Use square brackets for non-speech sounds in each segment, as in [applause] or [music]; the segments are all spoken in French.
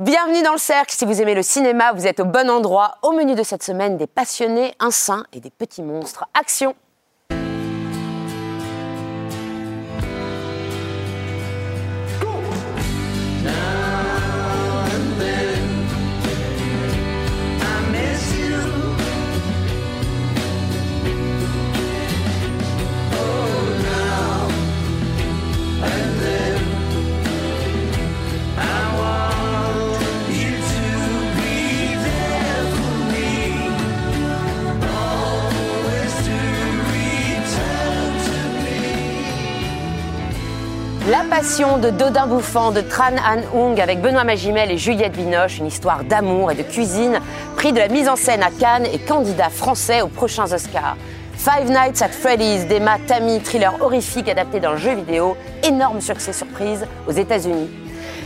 Bienvenue dans le cercle. Si vous aimez le cinéma, vous êtes au bon endroit. Au menu de cette semaine, des passionnés, un saint et des petits monstres. Action passion de Dodin Bouffant de Tran Han Hung avec Benoît Magimel et Juliette Binoche, une histoire d'amour et de cuisine, prix de la mise en scène à Cannes et candidat français aux prochains Oscars. Five Nights at Freddy's d'Emma Tammy, thriller horrifique adapté d'un jeu vidéo, énorme succès surprise aux États-Unis.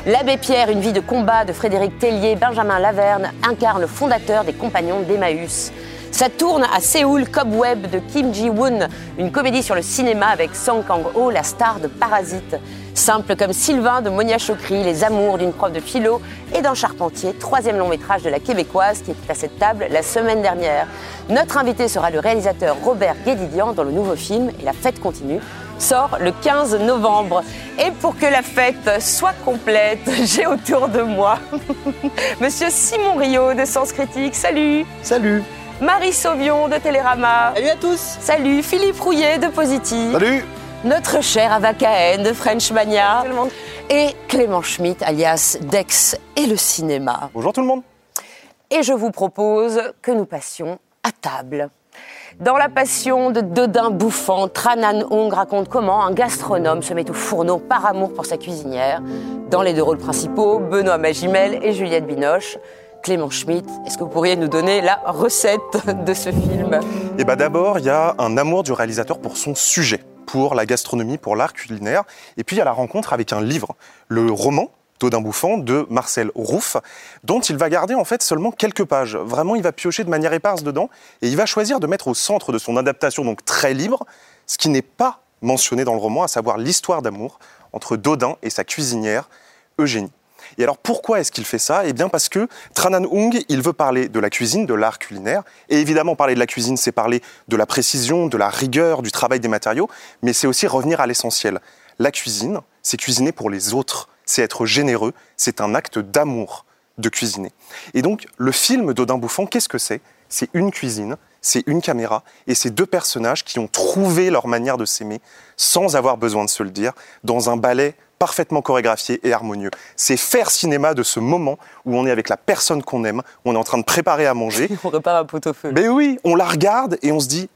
L'abbé Pierre, une vie de combat de Frédéric Tellier, Benjamin Laverne incarne le fondateur des Compagnons d'Emmaüs. Ça tourne à Séoul, Cobweb de Kim Ji-woon, une comédie sur le cinéma avec Song Kang-ho, la star de Parasite. Simple comme Sylvain de Monia Chokri, les amours d'une prof de philo et d'un charpentier, troisième long métrage de la québécoise qui était à cette table la semaine dernière. Notre invité sera le réalisateur Robert Guédidian dans le nouveau film Et la fête continue sort le 15 novembre. Et pour que la fête soit complète, [laughs] j'ai autour de moi [laughs] Monsieur Simon Rio de Sens Critique. Salut Salut Marie Sauvion de Télérama. Salut à tous. Salut Philippe Rouillet de Positive. Salut Notre cher Ava Cahen de French Mania. Et Clément Schmitt alias Dex et le cinéma. Bonjour tout le monde Et je vous propose que nous passions à table. Dans La Passion de Dodin Bouffant, Tranan Hong raconte comment un gastronome se met au fourneau par amour pour sa cuisinière. Dans les deux rôles principaux, Benoît Magimel et Juliette Binoche. Clément Schmitt, est-ce que vous pourriez nous donner la recette de ce film? Eh bien d'abord, il y a un amour du réalisateur pour son sujet, pour la gastronomie, pour l'art culinaire. Et puis il y a la rencontre avec un livre, le roman Dodin Bouffant de Marcel Rouff, dont il va garder en fait seulement quelques pages. Vraiment, il va piocher de manière éparse dedans et il va choisir de mettre au centre de son adaptation, donc très libre, ce qui n'est pas mentionné dans le roman, à savoir l'histoire d'amour entre Dodin et sa cuisinière Eugénie. Et alors pourquoi est-ce qu'il fait ça? Eh bien parce que Tranan Hung, il veut parler de la cuisine, de l'art culinaire. Et évidemment, parler de la cuisine, c'est parler de la précision, de la rigueur, du travail des matériaux, mais c'est aussi revenir à l'essentiel. La cuisine, c'est cuisiner pour les autres, c'est être généreux, c'est un acte d'amour de cuisiner. Et donc, le film d'Odin Bouffant, qu'est-ce que c'est? C'est une cuisine, c'est une caméra et c'est deux personnages qui ont trouvé leur manière de s'aimer sans avoir besoin de se le dire dans un ballet parfaitement chorégraphié et harmonieux. C'est faire cinéma de ce moment où on est avec la personne qu'on aime, où on est en train de préparer à manger. [laughs] on repart un pot-au-feu. Mais oui, on la regarde et on se dit,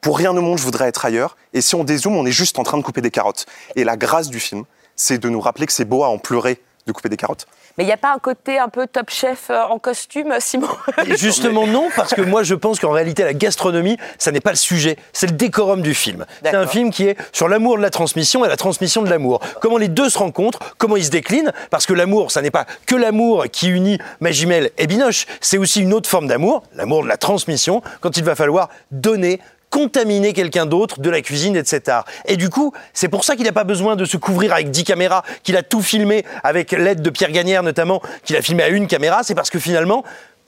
pour rien au monde, je voudrais être ailleurs. Et si on dézoome, on est juste en train de couper des carottes. Et la grâce du film, c'est de nous rappeler que c'est beau à en pleurer de couper des carottes. Mais il n'y a pas un côté un peu top chef euh, en costume, Simon [laughs] Justement non, parce que moi je pense qu'en réalité la gastronomie, ça n'est pas le sujet, c'est le décorum du film. C'est un film qui est sur l'amour de la transmission et la transmission de l'amour. Comment les deux se rencontrent, comment ils se déclinent, parce que l'amour, ça n'est pas que l'amour qui unit Magimel et Binoche, c'est aussi une autre forme d'amour, l'amour de la transmission, quand il va falloir donner contaminer quelqu'un d'autre de la cuisine et de cet art. Et du coup, c'est pour ça qu'il n'a pas besoin de se couvrir avec 10 caméras, qu'il a tout filmé avec l'aide de Pierre Gagnère notamment, qu'il a filmé à une caméra, c'est parce que finalement,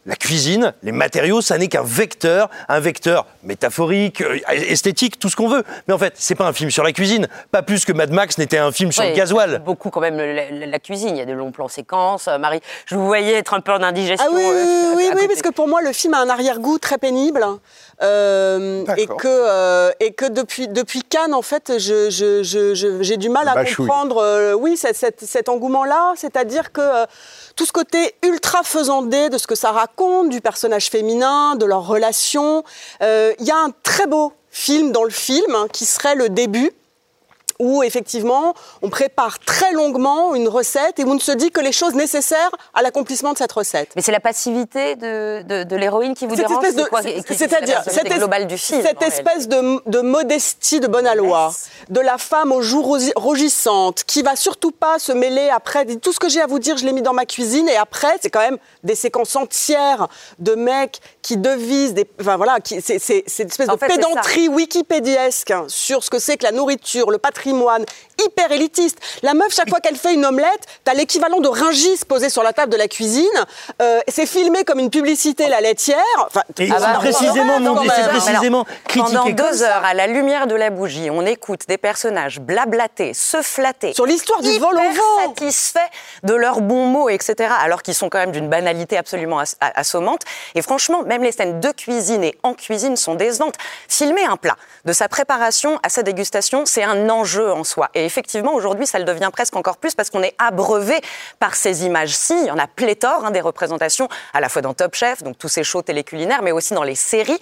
la cuisine, les matériaux, ça n'est qu'un vecteur, un vecteur métaphorique, euh, esthétique, tout ce qu'on veut. Mais en fait, c'est pas un film sur la cuisine, pas plus que Mad Max n'était un film sur le gasoil. Beaucoup quand même la, cuisine, il y a de longs plans séquences. Euh, Marie, je vous voyais être un peu en indigestion. Ah oui, euh, oui, oui, parce que pour moi, le film a un arrière-goût très pénible. Et que, et que depuis, depuis Cannes, en fait, j'ai du mal à comprendre oui, cet engouement-là. C'est-à-dire que tout ce côté ultra faisandé de ce que ça raconte, du personnage féminin, de leur relation. Euh, il y a un très beau film dans le film hein, qui serait le début où effectivement on prépare très longuement une recette et où on ne se dit que les choses nécessaires à l'accomplissement de cette recette. Mais c'est la passivité de, de, l'héroïne qui vous dérange C'est-à-dire cette, du film, cette espèce de, de, modestie de bonne aloi, de la femme aux joues rougissante qui va surtout pas se mêler après. Tout ce que j'ai à vous dire, je l'ai mis dans ma cuisine et après c'est quand même des séquences entières de mecs qui devisent des. Enfin voilà, c'est une espèce de pédanterie wikipédiesque sur ce que c'est que la nourriture, le patrimoine patrimoine, hyper élitiste. La meuf, chaque fois qu'elle fait une omelette, t'as l'équivalent de ringis posé sur la table de la cuisine. Euh, c'est filmé comme une publicité, la laitière. Enfin, et ah bah, précisément, c'est précisément Pendant deux heures, à la lumière de la bougie, on écoute des personnages blablater, se flatter. Sur l'histoire du vol au vent. satisfaits de leurs bons mots, etc. Alors qu'ils sont quand même d'une banalité absolument assommante. Et franchement, même les scènes de cuisine et en cuisine sont décevantes. Filmer un plat, de sa préparation à sa dégustation, c'est un enjeu en soi. Et effectivement, aujourd'hui, ça le devient presque encore plus parce qu'on est abreuvé par ces images-ci. Il y en a pléthore hein, des représentations, à la fois dans Top Chef, donc tous ces shows téléculinaires, mais aussi dans les séries.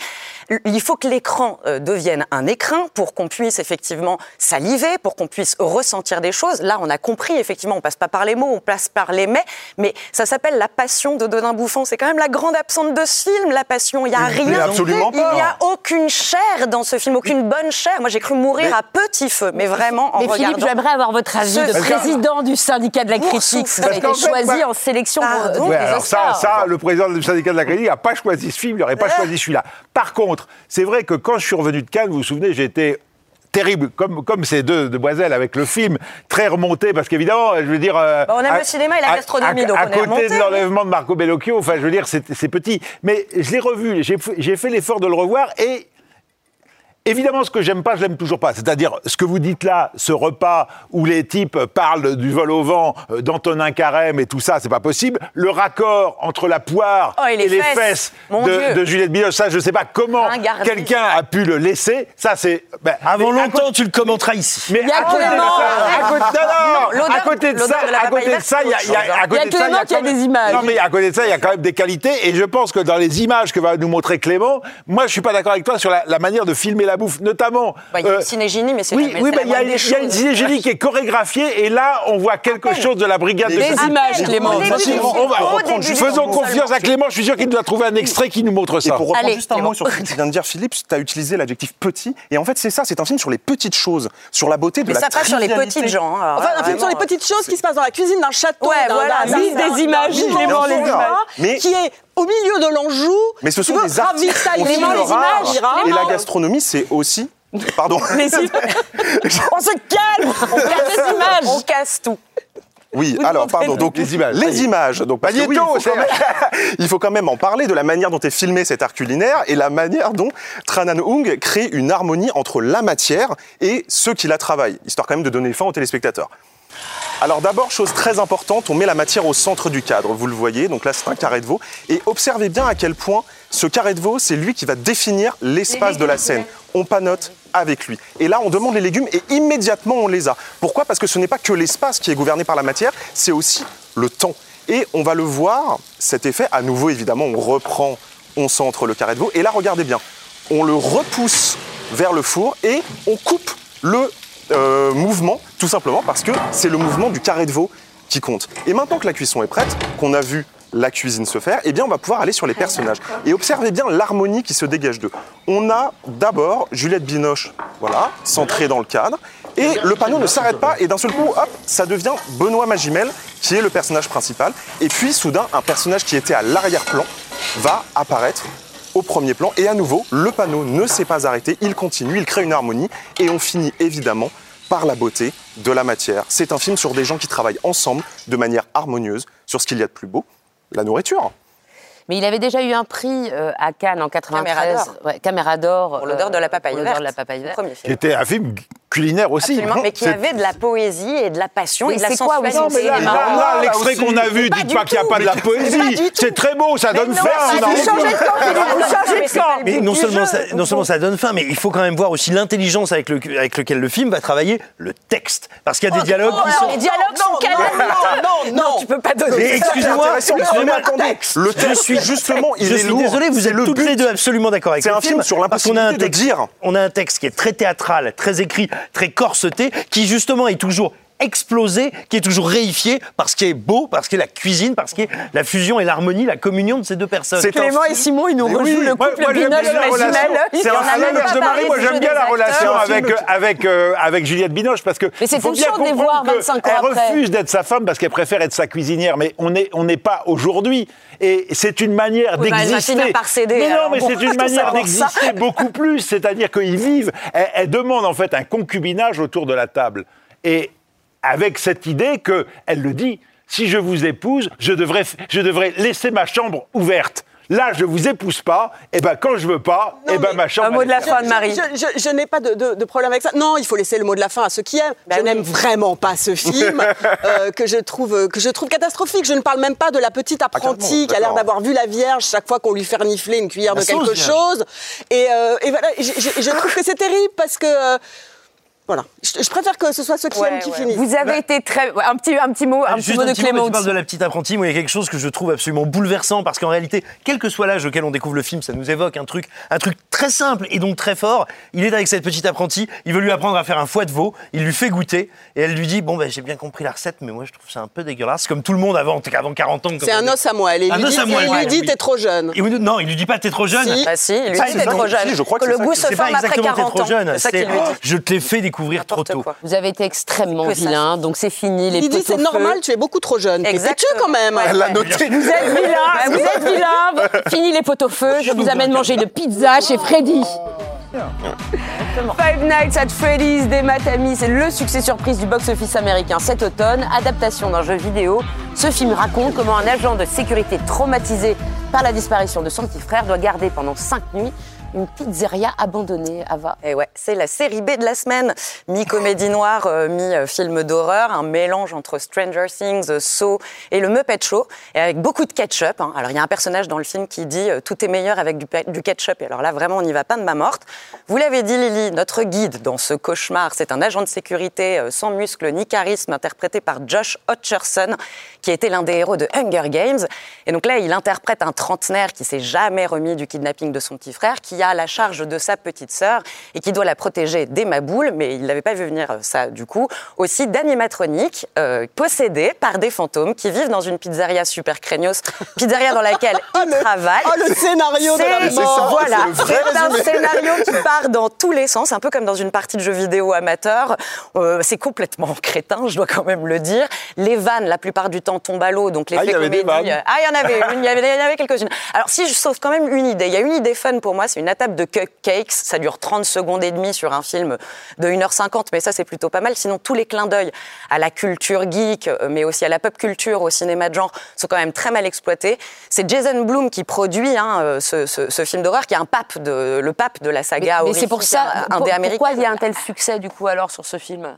Il faut que l'écran euh, devienne un écrin pour qu'on puisse effectivement saliver, pour qu'on puisse ressentir des choses. Là, on a compris, effectivement, on passe pas par les mots, on passe par les mets, mais ça s'appelle la passion de Dodin Bouffon. C'est quand même la grande absente de ce film, la passion. Il n'y a rien. Absolument Il n'y a aucune chair dans ce film, aucune bonne chair. Moi, j'ai cru mourir à petit feu, mais vraiment en mais. Philippe, j'aimerais avoir votre avis de président du syndicat de la critique. Vous avez été choisi en sélection pour alors ça, ça, le président du syndicat de la critique n'a pas choisi ce film, il n'aurait pas choisi celui-là. Par contre, c'est vrai que quand je suis revenu de Cannes, vous vous souvenez, j'étais terrible, comme, comme ces deux demoiselles avec le film, très remonté, parce qu'évidemment, je veux dire... Euh, on aime le cinéma et la gastronomie, donc à, on est côté de l'enlèvement de Marco Bellocchio, enfin, je veux dire, c'est petit. Mais je l'ai revu, j'ai fait l'effort de le revoir, et Évidemment, ce que j'aime pas, je l'aime toujours pas. C'est-à-dire, ce que vous dites là, ce repas où les types parlent du vol au vent, euh, d'Antonin Carême et tout ça, c'est pas possible. Le raccord entre la poire oh, et les, fesses, de, Juliette Binoche, ça, je sais pas comment quelqu'un a pu le laisser. Ça, c'est. Ben, Avant longtemps, tu le commenteras ici. Mais à côté, de ça, à côté de ça, à côté de ça, il y a, il y a, il y a des images. Non, mais à côté de ça, il y a quand même des qualités. Et je pense que dans les images que va nous montrer Clément, moi, je suis pas d'accord avec toi sur la, la manière de filmer la bouffe, notamment. Bah, il y a une euh, cinégénie, mais c'est Oui, oui bah, il y, a, y a une cinégénie qui est chorégraphiée, et là, on voit quelque chose de la brigade des de images, Clément. Faisons confiance à Clément, je suis sûr qu'il doit trouver un extrait qui nous montre ça. Et pour reprendre juste un mot sur ce que vient de dire Philippe, tu as utilisé l'adjectif petit, et en fait, c'est ça, c'est un film sur les petites choses, sur la beauté de mais la ça passe sur les petites gens. Hein. Enfin, un film sur les petites choses qui se passent dans la cuisine d'un château. Ouais, voilà, des images, Clément, les images. Qui est au milieu de l'Anjou. Mais ce sont des artistes. les images. Et la gastronomie, c'est aussi Pardon. [laughs] [laughs] on se calme On casse les images On casse tout. Oui, alors pardon. Donc les images. Les images. Donc parce il, faut [laughs] il, faut quand même en parler de la manière dont est filmé cet art culinaire et la manière dont Tran Anh Hung crée une harmonie entre la matière et ceux qui la travaillent, histoire quand même de donner fin aux téléspectateurs. Alors d'abord, chose très importante, on met la matière au centre du cadre, vous le voyez, donc là c'est un carré de veau, et observez bien à quel point ce carré de veau, c'est lui qui va définir l'espace de la scène. On panote avec lui. Et là, on demande les légumes et immédiatement on les a. Pourquoi? Parce que ce n'est pas que l'espace qui est gouverné par la matière, c'est aussi le temps. Et on va le voir, cet effet, à nouveau évidemment, on reprend, on centre le carré de veau, et là regardez bien, on le repousse vers le four et on coupe le euh, mouvement, tout simplement parce que c'est le mouvement du carré de veau qui compte. Et maintenant que la cuisson est prête, qu'on a vu la cuisine se faire, eh bien on va pouvoir aller sur les personnages. Et observez bien l'harmonie qui se dégage d'eux. On a d'abord Juliette Binoche, voilà, centrée dans le cadre, et le panneau ne s'arrête pas, et d'un seul coup, hop, ça devient Benoît Magimel, qui est le personnage principal. Et puis soudain, un personnage qui était à l'arrière-plan va apparaître au premier plan. Et à nouveau, le panneau ne s'est pas arrêté, il continue, il crée une harmonie et on finit évidemment par la beauté de la matière. C'est un film sur des gens qui travaillent ensemble de manière harmonieuse sur ce qu'il y a de plus beau, la nourriture. Mais il avait déjà eu un prix euh, à Cannes en 93. Caméra d'or. Pour l'odeur de la papaye verte. de la papaye verte. Qui était un film culinaire aussi. Absolument, mais qui avait de la poésie et de la passion et de la sensualité. Non, mais là, là, l'extrait qu'on a vu, dites pas, qu'il n'y a pas de la poésie. C'est très beau, ça donne faim. Vous changez de camp, vous changez de camp. Mais non seulement, ça, non seulement ça donne faim, mais il faut quand même voir aussi l'intelligence avec, le, avec lequel le film va travailler le texte. Parce qu'il y a des dialogues qui sont... Les dialogues sont calmes. Non, non, tu peux pas donner Excusez-moi, le texte, suis justement, il je suis désolé, vous êtes toutes les deux absolument d'accord avec le film. C'est un film sur l'impossibilité de dire. On a un texte qui est très théâtral, très écrit, très corseté, qui justement est toujours explosé, qui est toujours réifié par ce qui est beau, par ce qui est la cuisine, par ce qui est la fusion et l'harmonie, la communion de ces deux personnes. Clément et Simon, ils nous rejouent le couple Binoche C'est un l'image de Marie. Moi, j'aime bien la relation avec, avec, euh, avec Juliette Binoche parce que. Mais c'est une chance de les voir 25 ans Elle refuse d'être sa femme parce qu'elle préfère être sa cuisinière. Mais on n'est on pas aujourd'hui. Et c'est une manière bah, d'exister. Mais non, mais c'est une manière d'exister beaucoup plus. C'est-à-dire qu'ils vivent. Elle, elle demande en fait un concubinage autour de la table. Et avec cette idée qu'elle le dit, si je vous épouse, je devrais, je devrais laisser ma chambre ouverte. Là, je vous épouse pas. Et ben quand je veux pas, et ben ma chambre. Un mot de la fin de Marie. Je, n'ai pas de, problème avec ça. Non, il faut laisser le mot de la fin à ceux qui aiment. Bah je n'aime vraiment pas ce [laughs] film euh, que je trouve que je trouve catastrophique. Je ne parle même pas de la petite apprentie qui a l'air d'avoir vu la Vierge chaque fois qu'on lui fait renifler une cuillère de quelque chose. Et, euh, et voilà, je, trouve que c'est terrible parce que euh, voilà. Je, préfère que ce soit ceux qui aiment qui finissent. Vous avez bah, été très. Un petit, un petit mot, un petit mot de Clément. Tu parles de la petite apprentie. Moi, il y a quelque chose que je trouve absolument bouleversant parce qu'en réalité, quel que soit l'âge auquel on découvre le film, ça nous évoque un truc, un truc très simple et donc très fort. Il est avec cette petite apprentie. Il veut lui apprendre à faire un foie de veau. Il lui fait goûter et elle lui dit Bon, ben, j'ai bien compris la recette, mais moi, je trouve ça un peu dégueulasse. Comme tout le monde avant, avant 40 ans. C'est un os à moi. Elle lui dit, il lui dit T'es trop jeune. non, il lui dit pas T'es trop jeune. Si. Ah, si, il lui dit T'es trop jeune. Je crois que le goût se forme après 40 ans. Je te l'ai fait découvrir trop tôt. Vous avez été extrêmement vilain, donc c'est fini. Les Il dit c'est normal, tu es beaucoup trop jeune. Exactement. quand même. Elle l'a noté. Vous êtes vilain, [laughs] vous êtes vilain. [laughs] Fini les pots au feu, je vous amène manger une pizza chez Freddy. Five Nights at Freddy's des Matami, c'est le succès surprise du box-office américain cet automne. Adaptation d'un jeu vidéo, ce film raconte comment un agent de sécurité traumatisé par la disparition de son petit frère doit garder pendant cinq nuits une pizzeria abandonnée, Ava. Et ouais, c'est la série B de la semaine. Mi-comédie noire, euh, mi-film d'horreur, un mélange entre Stranger Things, Saw et le Muppet Show, et avec beaucoup de ketchup. Hein. Alors il y a un personnage dans le film qui dit euh, tout est meilleur avec du, ketchup. Et alors là, vraiment, on n'y va pas de ma morte. Vous l'avez dit, Lily, notre guide dans ce cauchemar, c'est un agent de sécurité euh, sans muscles ni charisme, interprété par Josh Hutcherson, qui était l'un des héros de Hunger Games. Et donc là, il interprète un trentenaire qui s'est jamais remis du kidnapping de son petit frère, qui a la charge de sa petite sœur et qui doit la protéger des maboules, mais il n'avait pas vu venir euh, ça du coup. Aussi d'animatroniques euh, possédés par des fantômes qui vivent dans une pizzeria super craignos, pizzeria dans laquelle [laughs] oh, ils travaillent. Oh, le scénario de la mort Voilà, c'est un scénario qui part dans tous les sens, un peu comme dans une partie de jeux vidéo amateur. Euh, c'est complètement crétin, je dois quand même le dire. Les vannes, la plupart du temps, tombent à l'eau, donc l'effet ah, comédie... ah, il y en avait il y avait, avait quelques-unes. Alors si je sauve quand même une idée, il y a une idée fun pour moi, c'est une table de cupcakes. Ça dure 30 secondes et demie sur un film de 1h50, mais ça, c'est plutôt pas mal. Sinon, tous les clins d'œil à la culture geek, euh, mais aussi à la pop culture, au cinéma de genre, sont quand même très mal exploités. C'est Jason Blum qui produit hein, euh, ce, film d'horreur, qui est un pape de, le pape de la saga. Mais, c'est pour ça, un pour, pourquoi il y a un tel succès, du coup, alors, sur ce film?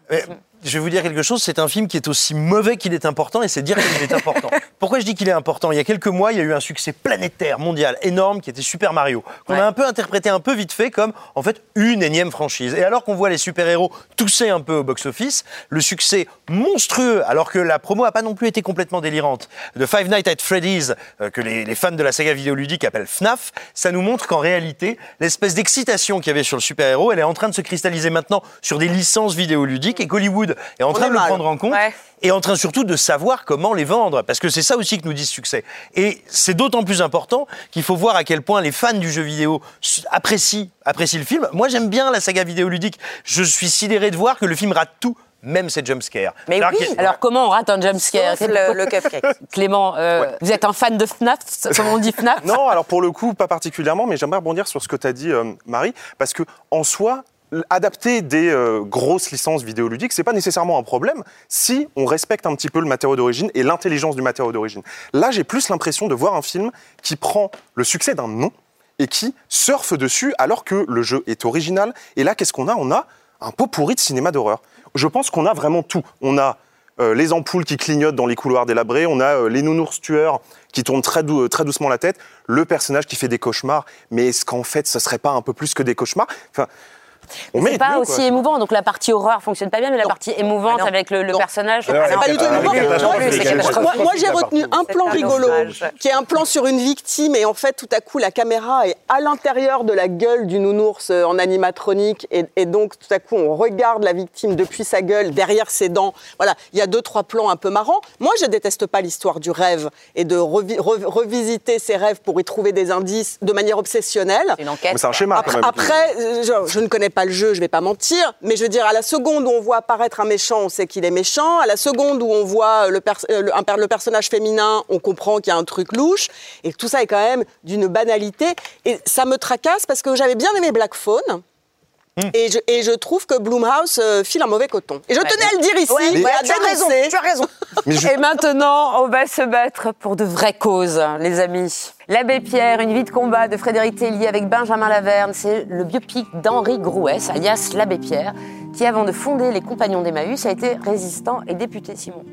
Je vais vous dire quelque chose, c'est un film qui est aussi mauvais qu'il est important, et c'est dire qu'il est important. [laughs] Pourquoi je dis qu'il est important? Il y a quelques mois, il y a eu un succès planétaire, mondial, énorme, qui était Super Mario, qu'on a un peu interprété un peu vite fait comme, en fait, une énième franchise. Et alors qu'on voit les super-héros tousser un peu au box-office, le succès monstrueux, alors que la promo n'a pas non plus été complètement délirante, de Five Nights at Freddy's, euh, que les, les, fans de la saga vidéoludique appellent FNAF, ça nous montre qu'en réalité, l'espèce d'excitation qu'il y avait sur le super-héros, elle est en train de se cristalliser maintenant sur des licences vidéoludiques, et qu'Hollywood est en train de le prendre en compte et en train surtout de savoir comment les vendre, parce que c'est ça aussi que nous dit succès. Et c'est d'autant plus important qu'il faut voir à quel point les fans du jeu vidéo apprécient, apprécient le film. Moi, j'aime bien la saga vidéoludique. Je suis sidéré de voir que le film rate tout même ses jumpscares. Mais oui, alors comment on rate un jumpscare le, le cupcake. [laughs] Clément, euh, vous êtes un fan de FNAF, comme on dit FNAF Non, alors pour le coup, pas particulièrement, mais j'aimerais rebondir sur ce que tu as dit, euh, Marie, parce que en soi, adapter des euh, grosses licences vidéoludiques, c'est pas nécessairement un problème si on respecte un petit peu le matériau d'origine et l'intelligence du matériau d'origine. Là, j'ai plus l'impression de voir un film qui prend le succès d'un nom et qui surfe dessus alors que le jeu est original. Et là, qu'est-ce qu'on a? On a un pot pourri de cinéma d'horreur. Je pense qu'on a vraiment tout. On a euh, les ampoules qui clignotent dans les couloirs délabrés, on a euh, les nounours tueurs qui tournent très, doucement la tête, le personnage qui fait des cauchemars, mais est-ce qu'en fait, ce serait pas un peu plus que des cauchemars? C'est pas aussi émouvant. Donc la partie horreur fonctionne pas bien, mais la partie émouvante ah avec le, personnage. c'est pas du tout émouvant. Moi, j'ai retenu un plan rigolo, qui est un plan sur une victime, et en fait, tout à coup, la caméra est à l'intérieur de la gueule du nounours euh, en animatronique, et, donc tout à coup, on regarde la victime depuis sa gueule, derrière ses dents. Voilà, il y a deux, trois plans un peu marrants. Moi, je déteste pas l'histoire du rêve et de revisiter ses rêves pour y trouver des indices de manière obsessionnelle. C'est un schéma. Après, après je, je, ne connais pas le jeu, je vais pas mentir, mais je veux dire, à la seconde où on voit apparaître un méchant, on sait qu'il est méchant. À la seconde où on voit le, euh, le, personnage féminin, on comprend qu'il y a un truc louche. Et tout ça est quand même d'une banalité. Et ça me tracasse parce que j'avais bien aimé Black Phone. Hmm. Et, je, et, je, trouve que Bloomhouse euh, file un mauvais coton. Et je tenais à le dire ici, ouais, tu, as raison, tu as raison. [laughs] Et maintenant, on va se battre pour de vraies causes, les amis. L'abbé Pierre, une vie de combat de Frédéric Tellier avec Benjamin Laverne, c'est le biopic d'Henri Grouès, alias l'abbé Pierre, qui avant de fonder les Compagnons d'Emmaüs a été résistant et député, Simon.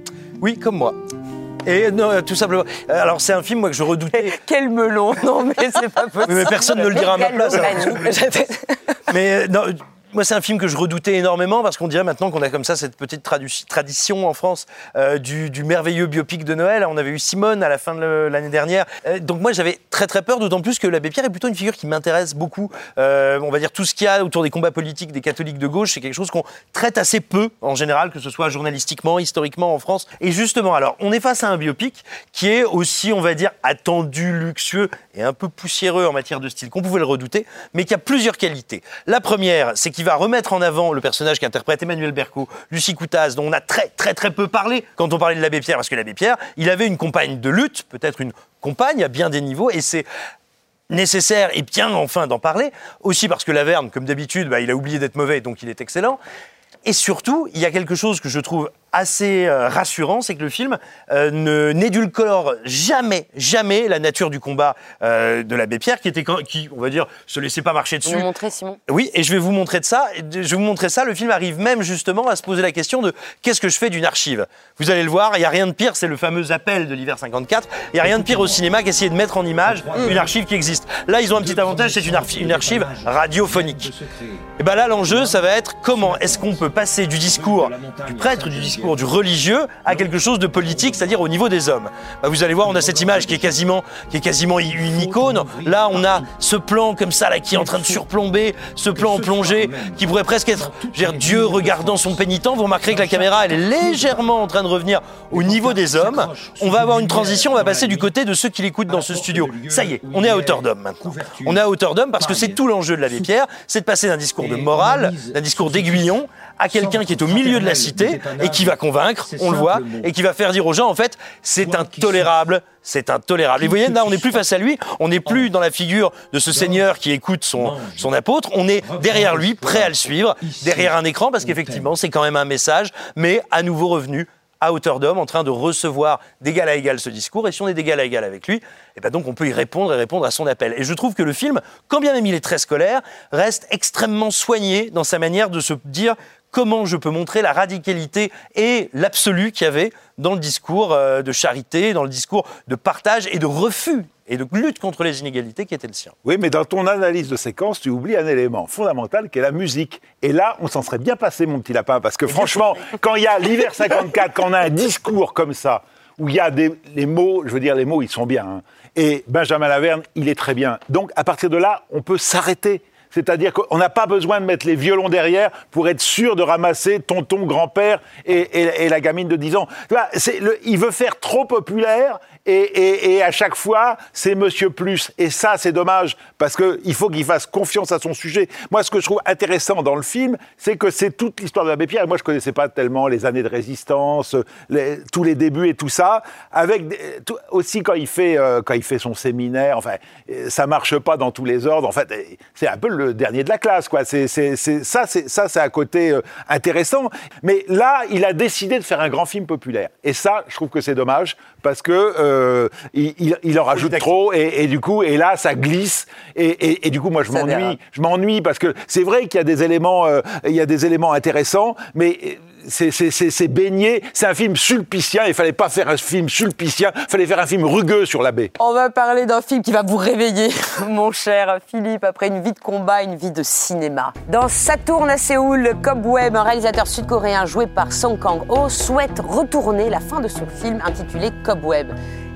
Oui, comme moi. Et non, tout simplement. Alors, c'est un film moi, que je redoutais. [laughs] Quel melon Non, mais c'est pas [laughs] possible. Mais personne ne le dira à ma place. [laughs] mais non, moi, c'est un film que je redoutais énormément parce qu'on dirait maintenant qu'on a comme ça cette petite tradition en France euh, du, merveilleux biopic de Noël. On avait eu Simone à la fin de l'année dernière. Euh, donc moi, j'avais très très peur, d'autant plus que l'abbé Pierre est plutôt une figure qui m'intéresse beaucoup. Euh, on va dire tout ce qu'il y a autour des combats politiques des catholiques de gauche, c'est quelque chose qu'on traite assez peu en général, que ce soit journalistiquement, historiquement en France. Et justement, alors, on est face à un biopic qui est aussi, on va dire, attendu, luxueux et un peu poussiéreux en matière de style, qu'on pouvait le redouter, mais qui a plusieurs qualités. La première, c'est qu'il va remettre en avant le personnage qu'interprète Emmanuel Berco, Lucie Coutaz, dont on a très très très peu parlé quand on parlait de l'abbé Pierre, parce que l'abbé Pierre, il avait une compagne de lutte, peut-être une compagne à bien des niveaux, et c'est nécessaire et bien enfin d'en parler, aussi parce que Laverne, comme d'habitude, bah, il a oublié d'être mauvais, donc il est excellent. Et surtout, il y a quelque chose que je trouve assez euh, rassurant, c'est que le film euh, ne n'édulcore jamais, jamais la nature du combat euh, de l'abbé Pierre, qui était, qui, on va dire, se laissait pas marcher dessus. Vous montrer, Simon. Oui, et je vais vous montrer de ça. Je vais vous montrer ça. Le film arrive même justement à se poser la question de qu'est-ce que je fais d'une archive? Vous allez le voir, il y a rien de pire, c'est le fameux appel de l'hiver 54. Il y a rien de pire au cinéma qu'essayer de mettre en image une archive qui existe. Là, ils ont un petit avantage, c'est une, une archive radiophonique. Et ben là, l'enjeu, ça va être comment est-ce qu'on peut passer du discours du prêtre, du discours du religieux à quelque chose de politique, c'est-à-dire au niveau des hommes. Bah, vous allez voir, on a cette image qui est quasiment, une icône. Là, on a ce plan comme ça, là, qui est en train de surplomber, ce plan en plongée, qui pourrait presque être Dieu regardant son pénitent. Vous remarquerez que la caméra, est légèrement en train de revenir au niveau des hommes. On va avoir une transition, on va passer du côté de ceux qui l'écoutent dans ce studio. Ça y est, on est à hauteur d'homme maintenant. On est à hauteur d'homme parce que c'est tout l'enjeu de l'abbé Pierre, c'est de passer d'un discours de morale, d'un discours d'aiguillon, à quelqu'un qui est au milieu de la cité et qui va convaincre, on le voit, et qui va faire dire aux gens, en fait, c'est intolérable, c'est intolérable. Et vous voyez, là, on n'est plus face à lui, on n'est plus dans la figure de ce Seigneur qui écoute son, son apôtre, on est derrière lui, prêt à le suivre, derrière un écran, parce qu'effectivement, c'est quand même un message, mais à nouveau revenu à hauteur d'homme, en train de recevoir d'égal à égal ce discours. Et si on est d'égal à égal avec lui, et eh ben donc on peut y répondre et répondre à son appel. Et je trouve que le film, quand bien même il est très scolaire, reste extrêmement soigné dans sa manière de se dire comment je peux montrer la radicalité et l'absolu qu'il y avait dans le discours euh, de charité, dans le discours de partage et de refus et de lutte contre les inégalités qui était le sien. Oui, mais dans ton analyse de séquence, tu oublies un élément fondamental qui est la musique. Et là, on s'en serait bien passé, mon petit lapin, parce que franchement, quand il y a l'hiver 54, quand on a un discours comme ça, où il y a des les mots, je veux dire, les mots, ils sont bien. Hein, et Benjamin Laverne, il est très bien. Donc, à partir de là, on peut s'arrêter. C'est-à-dire qu'on n'a pas besoin de mettre les violons derrière pour être sûr de ramasser tonton, grand-père et, la gamine de 10 ans. il veut faire trop populaire et, à chaque fois, c'est Monsieur Plus. Et ça, c'est dommage, parce qu'il faut qu'il fasse confiance à son sujet. Moi, ce que je trouve intéressant dans le film, c'est que c'est toute l'histoire de l'abbé Pierre. Moi, je ne connaissais pas tellement les années de résistance, tous les débuts et tout ça. Avec aussi quand il, fait, euh, quand il fait son séminaire, enfin, ça marche pas dans tous les ordres. En fait, c'est un peu le dernier de la classe, ça, c'est, ça, c'est un côté euh, intéressant. Mais là, il a décidé de faire un grand film populaire. Et ça, je trouve que c'est dommage, parce que... Euh, euh, il, en rajoute trop et, du coup, et là, ça glisse. Et, du coup, moi, je m'ennuie. Je m'ennuie parce que c'est vrai qu'il y a des éléments, euh, il y a des éléments intéressants, mais c'est baigné. C'est un film sulpicien. Il fallait pas faire un film sulpicien. Il fallait faire un film rugueux sur la baie. On va parler d'un film qui va vous réveiller, [laughs] mon cher Philippe, après une vie de combat, une vie de cinéma. Dans Saturne à Séoul, Cobweb, un réalisateur sud-coréen joué par Song Kang-ho, souhaite retourner la fin de son film intitulé Cobweb.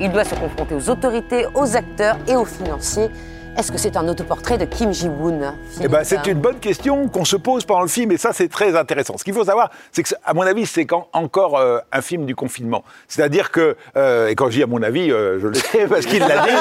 Il doit se confronter aux autorités, aux acteurs et aux financiers. Est-ce que c'est un autoportrait de Kim Ji-woon eh ben, C'est une bonne question qu'on se pose pendant le film, et ça, c'est très intéressant. Ce qu'il faut savoir, c'est que, à mon avis, c'est encore euh, un film du confinement. C'est-à-dire que, euh, et quand je dis à mon avis, euh, je le sais parce qu'il l'a dit,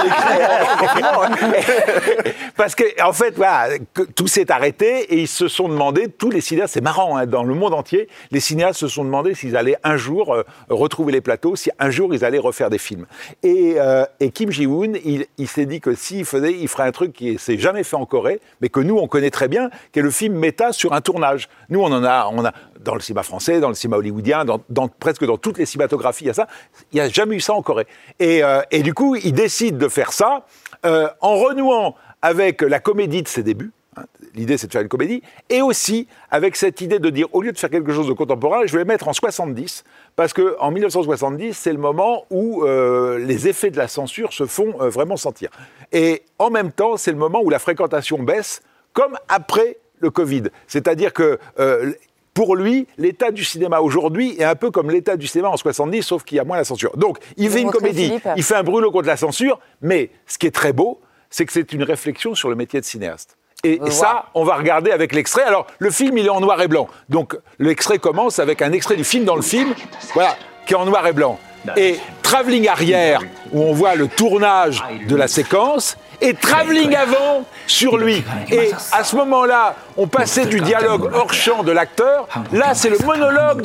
[laughs] parce qu'en en fait, voilà, tout s'est arrêté et ils se sont demandé, tous les cinéastes, c'est marrant, hein, dans le monde entier, les cinéastes se sont demandé s'ils allaient un jour retrouver les plateaux, si un jour ils allaient refaire des films. Et, et Kim Ji-woon, il, il s'est dit que s'il faisait, il ferait un truc qui s'est jamais fait en Corée, mais que nous, on connaît très bien, qui est le film méta sur un tournage. Nous, on en a, on a dans le cinéma français, dans le cinéma hollywoodien, dans, presque dans toutes les cinématographies, il y a ça. Il n'y a jamais eu ça en Corée. Et, euh, du coup, il décide de faire ça euh, en renouant avec la comédie de ses débuts. Hein, l'idée, c'est de faire une comédie. Et aussi avec cette idée de dire, au lieu de faire quelque chose de contemporain, je vais mettre en 70, parce qu'en 1970, c'est le moment où euh, les effets de la censure se font euh, vraiment sentir. Et en même temps, c'est le moment où la fréquentation baisse, comme après le Covid. C'est-à-dire que euh, pour lui, l'état du cinéma aujourd'hui est un peu comme l'état du cinéma en 70, sauf qu'il y a moins la censure. Donc, il fait une comédie, il fait un brûlot contre la censure, mais ce qui est très beau, c'est que c'est une réflexion sur le métier de cinéaste. Et, ça, on va regarder avec l'extrait. Alors, le film, il est en noir et blanc. Donc, l'extrait commence avec un extrait du film dans le film, voilà, qui est en noir et blanc. Et travelling arrière, où on voit le tournage de la séquence, et travelling avant sur lui. Et à ce moment-là, on passait du dialogue hors champ de l'acteur. Là, c'est le monologue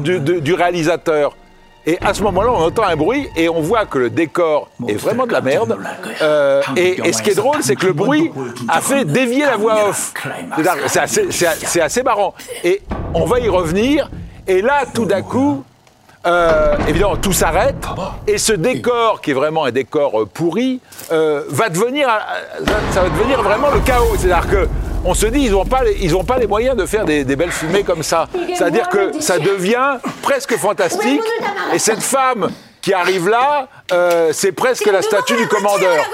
du, du réalisateur. Et à ce moment-là, on entend un bruit et on voit que le décor est vraiment de la merde. Euh, et, ce qui est drôle, c'est que le bruit a fait dévier la voix off. C'est assez, assez, marrant. Et on va y revenir. Et là, tout d'un coup, euh, évidemment, tout s'arrête et ce décor, qui est vraiment un décor euh, pourri, va devenir, ça va devenir vraiment le chaos. C'est-à-dire que on se dit ils n'ont pas, les, pas les moyens de faire des, belles fumées comme ça. C'est-à-dire que ça devient presque fantastique. Et cette femme qui arrive là, euh, c'est presque la statue du commandeur.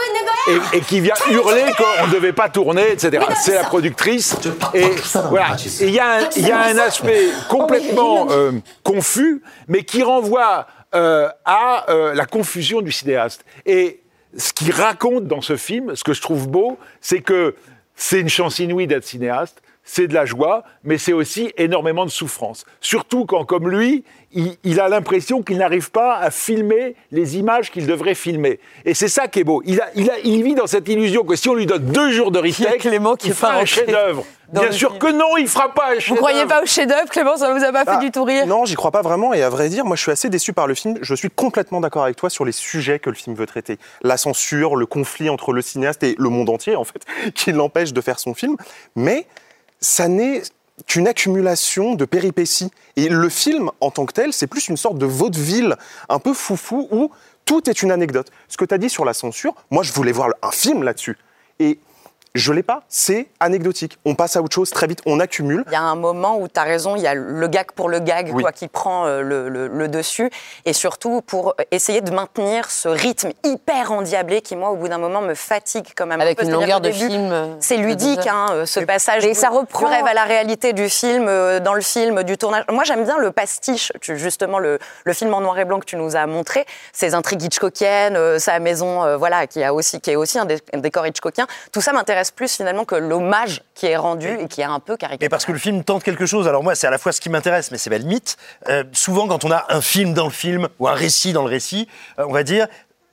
Et, qui vient hurler qu'on ne devait pas tourner, etc. C'est la productrice. Et voilà. Il y, a un aspect complètement euh, confus, mais qui renvoie euh, à la confusion du cinéaste. Et ce qu'il raconte dans ce film, ce que je trouve beau, c'est que c'est une chance inouïe d'être cinéaste, c'est de la joie, mais c'est aussi énormément de souffrance. Surtout quand, comme lui, il, a l'impression qu'il n'arrive pas à filmer les images qu'il devrait filmer. Et c'est ça qui est beau. Il, vit dans cette illusion que si on lui donne deux jours de retake, Clément qui il fera un chef-d'œuvre. Bien sûr que non, il ne fera pas un chef-d'œuvre. Vous croyez pas au chef-d'œuvre, Clément Ça vous a pas fait ah, du tout rire Non, j'y crois pas vraiment. Et à vrai dire, moi, je suis assez déçu par le film. Je suis complètement d'accord avec toi sur les sujets que le film veut traiter. La censure, le conflit entre le cinéaste et le monde entier, en fait, [laughs] qui l'empêche de faire son film. Mais ça n'est qu'une accumulation de péripéties. Et le film, en tant que tel, c'est plus une sorte de vaudeville un peu foufou où tout est une anecdote. Ce que tu as dit sur la censure, moi je voulais voir un film là-dessus. Et je l'ai pas, c'est anecdotique. On passe à autre chose très vite, on accumule. Il y a un moment où tu as raison, il y a le gag pour le gag quoi, qui prend euh, le, dessus, et surtout pour essayer de maintenir ce rythme hyper endiablé qui, moi, au bout d'un moment, me fatigue quand même. Avec une longueur de film. Euh, c'est ludique, hein, euh, ce passage et ça reprend... du rêve à la réalité du film, dans le film, du tournage. Moi, j'aime bien le pastiche, justement, le, film en noir et blanc que tu nous as montré, ces intrigues hitchcockiennes, sa maison, voilà, qui, a aussi, qui est aussi un, décor hitchcockien. Tout ça m'intéresse plus finalement que l'hommage qui est rendu et, qui est un peu caricatural. Et parce que le film tente quelque chose. Alors moi, c'est à la fois ce qui m'intéresse, mais c'est le mythe. Euh, souvent, quand on a un film dans le film ou un récit dans le récit, euh, on va dire,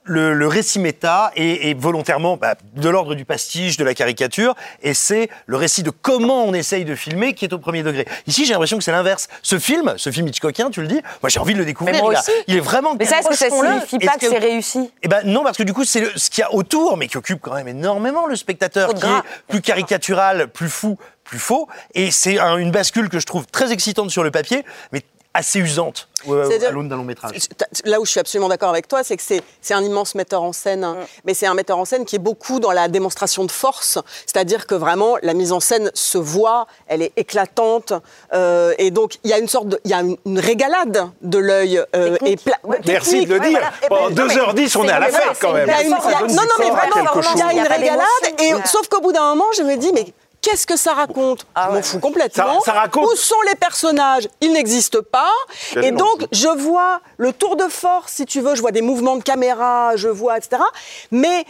le, récit méta est, volontairement bah, de l'ordre du pastiche, de la caricature, et c'est le récit de comment on essaye de filmer qui est au premier degré. Ici, j'ai l'impression que c'est l'inverse. Ce film, ce film Hitchcockien, tu le dis, moi j'ai envie de le découvrir. moi aussi. Il, est vraiment. Mais ça, est-ce que ça signifie pas que, c'est réussi Eh ben non, parce que du coup, c'est ce qu'il y a autour, mais qui occupe quand même énormément le spectateur, qui est plus caricatural, plus fou, plus faux. Et c'est une bascule que je trouve très excitante sur le papier, mais assez usante à l'aune d'un long métrage. Là où je suis absolument d'accord avec toi, c'est que c'est un immense metteur en scène, mm. mais c'est un metteur en scène qui est beaucoup dans la démonstration de force, c'est-à-dire que vraiment la mise en scène se voit, elle est éclatante, euh, et donc il y a une sorte de, il y a une, régalade de l'œil euh, et Merci de le dire. Pendant 2h10, on est à la fête quand même. non, non, mais vraiment, il y a une régalade, et sauf qu'au bout d'un moment, je me dis, mais Qu'est-ce que ça raconte ah Je m'en fous complètement. Où sont les personnages Ils n'existent pas. et donc, je vois le tour de force, si tu veux, je vois des mouvements de caméra, je vois, etc. Mais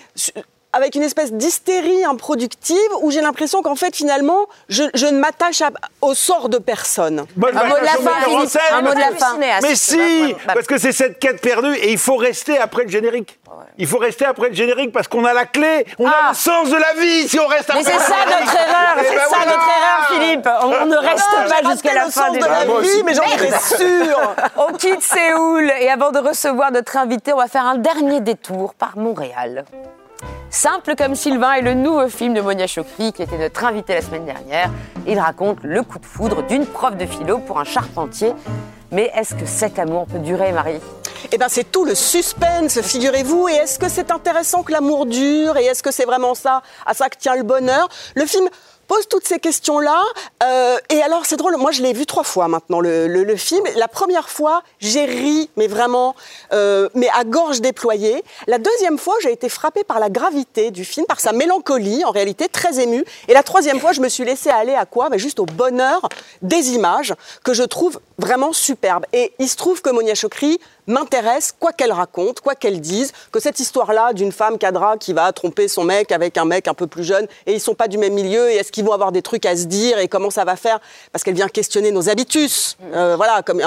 avec une espèce d'hystérie improductive où j'ai l'impression qu'en fait, finalement, je, ne m'attache au sort de personne. un, mot de la fin, un mot de la fin. Mais si Parce que c'est cette quête perdue et il faut rester après le générique. Il faut rester après le générique parce qu'on a la clé, on a ah. le sens de la vie si on reste après. Mais c'est ça notre erreur, c'est ben ça notre erreur, Philippe. On, ne reste pas jusqu'à la fin de la vie, mais j'en suis sûr. [laughs] on quitte Séoul et avant de recevoir notre invité, on va faire un dernier détour par Montréal. Simple comme Sylvain est le nouveau film de Monia Chokri qui était notre invité la semaine dernière. Il raconte le coup de foudre d'une prof de philo pour un charpentier. Mais est-ce que cet amour peut durer, Marie? Eh ben, c'est tout le suspense, figurez-vous. Et est-ce que c'est intéressant que l'amour dure? Et est-ce que c'est vraiment ça, à ça que tient le bonheur? Le film pose toutes ces questions-là. Euh, et alors, c'est drôle, moi je l'ai vu trois fois maintenant, le, film. La première fois, j'ai ri, mais vraiment, euh, mais à gorge déployée. La deuxième fois, j'ai été frappée par la gravité du film, par sa mélancolie, en réalité, très émue. Et la troisième fois, je me suis laissée aller à quoi? Ben, Juste au bonheur des images, que je trouve vraiment superbes. Et il se trouve que Monia Chokri m'intéresse, quoi qu'elle raconte, quoi qu'elle dise, que cette histoire-là d'une femme cadra qui va tromper son mec avec un mec un peu plus jeune, et ils sont pas du même milieu, et est-ce qu'ils vont avoir des trucs à se dire, et comment ça va faire? Parce qu'elle vient questionner nos habitus, euh, voilà, comme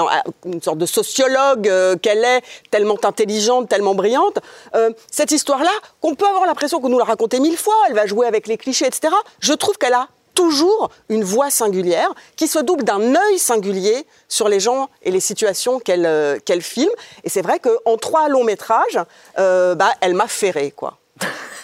une sorte de sociologue euh, qu'elle est, tellement intelligente, tellement brillante. Euh, cette histoire-là, qu'on peut avoir l'impression qu'on nous l'a racontée mille fois, elle va jouer avec les clichés, etc. Je trouve qu'elle a toujours une voix singulière qui se double d'un œil singulier sur les gens et les situations qu'elle euh, filme. Et c'est vrai qu'en trois longs métrages, euh, bah, elle m'a ferré, quoi.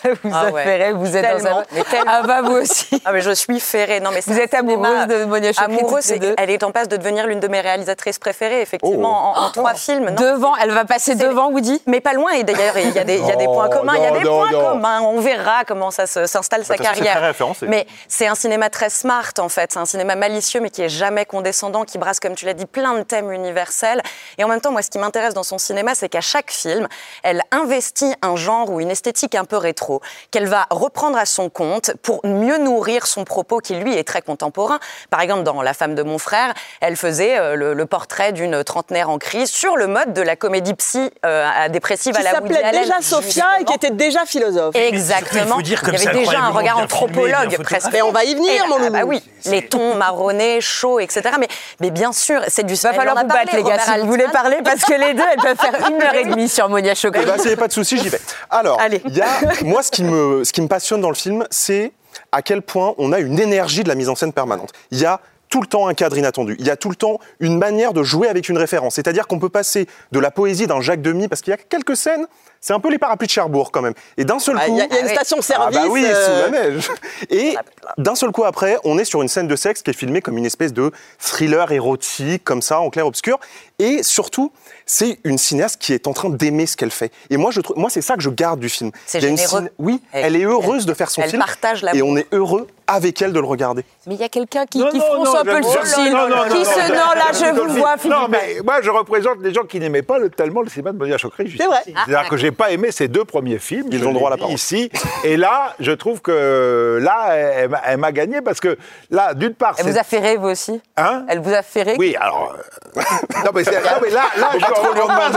[laughs] vous ah ferré, vous êtes dans un... Ah bah vous aussi. Ah mais je suis ferrée. Non mais vous êtes amoureuse de Monia Chokri Amoureuse, elle est en passe de devenir l'une de mes réalisatrices préférées, effectivement, oh. en, trois oh. films. devant, elle va passer devant Woody Mais pas loin, et d'ailleurs, il y a des, il y a des points communs. il y a des points communs, on verra comment ça s'installe sa carrière. Mais c'est un cinéma très smart, en fait. C'est un cinéma malicieux, mais qui est jamais condescendant, qui brasse, comme tu l'as dit, plein de thèmes universels. Et en même temps, moi, ce qui m'intéresse dans son cinéma, c'est qu'à chaque film, elle investit un genre ou une esthétique un peu rétro qu'elle va reprendre à son compte pour mieux nourrir son propos qui, lui, est très contemporain. Par exemple, dans La femme de mon frère, elle faisait euh, le, portrait d'une trentenaire en crise sur le mode de la comédie psy euh, dépressive à la Woody Allen. déjà Sophia et qui était déjà philosophe. Exactement. Il, y avait déjà un regard anthropologue presque. Mais on va y venir, mon loulou. bah oui, les tons marronnés, chauds, etc. Mais, mais bien sûr, c'est du... Il va falloir vous battre, les gars, si vous voulez parler, parce que les deux, elles peuvent faire une heure et demie sur Monia Chokri. Eh ben, a pas de souci, j'y vais. Alors, il y a, [laughs] moi, ce qui, me, ce qui me passionne dans le film, c'est à quel point on a une énergie de la mise en scène permanente. Il y a tout le temps un cadre inattendu. Il y a tout le temps une manière de jouer avec une référence. C'est-à-dire qu'on peut passer de la poésie d'un Jacques Demy, parce qu'il y a quelques scènes, c'est un peu les parapluies de Cherbourg quand même. Et d'un seul coup. Il y, a une station-service. Ah bah oui, sous la neige. [laughs] Et d'un seul coup après, on est sur une scène de sexe qui est filmée comme une espèce de thriller érotique, comme ça, en clair-obscur. Et surtout, c'est une cinéaste qui est en train d'aimer ce qu'elle fait. Et moi, je moi, c'est ça que je garde du film. C'est généreux. Oui, elle, est heureuse de faire son elle film. Partage la et on est heureux avec elle de le regarder. Mais il y a quelqu'un qui, qui fronce un peu le sourcil, qui se non là, je vous vois, Philippe. Non, mais moi, je représente les gens qui n'aimaient pas tellement le cinéma de Monia Chokri. C'est vrai. C'est-à-dire que que j'ai pas aimé ces deux premiers films. Ils ont droit à la parole. Ici, et là, je trouve que là, elle, m'a gagné parce que là, d'une part, elle vous a ferré vous aussi? Hein? Elle vous a ferré. Oui, alors. Euh, non, mais, là, là, je on est en plein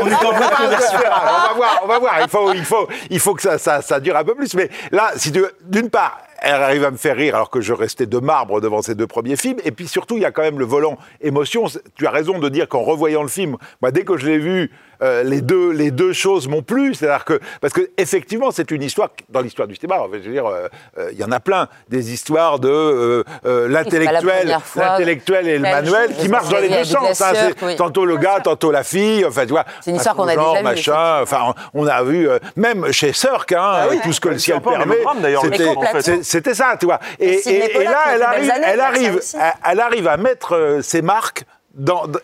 On va voir, on va voir. Il faut, il faut, il faut que ça, ça, ça dure un peu plus. Mais là, si d'une part, elle arrive à me faire rire alors que je restais de marbre devant ces deux premiers films. Et puis surtout, il y a quand même le volant émotion. Tu as raison de dire qu'en revoyant le film, moi, dès que je l'ai vu, euh, les, deux, les deux choses m'ont plu. C'est-à-dire que, parce que effectivement, c'est une histoire, dans l'histoire du cinéma, je veux dire, euh, euh, il y en a plein, des histoires de l'intellectuel, l'intellectuel et le manuel qui marchent dans les deux sens. Hein. Tantôt le gars, tantôt la fille. Enfin, tu vois. C'est une histoire qu'on a déjà vue. Machin. Enfin, on a vu, même chez Sirk, hein, ah tout ce que le ciel permet. C'était ça, tu vois. Et, là, elle arrive, elle arrive, elle arrive à mettre ses marques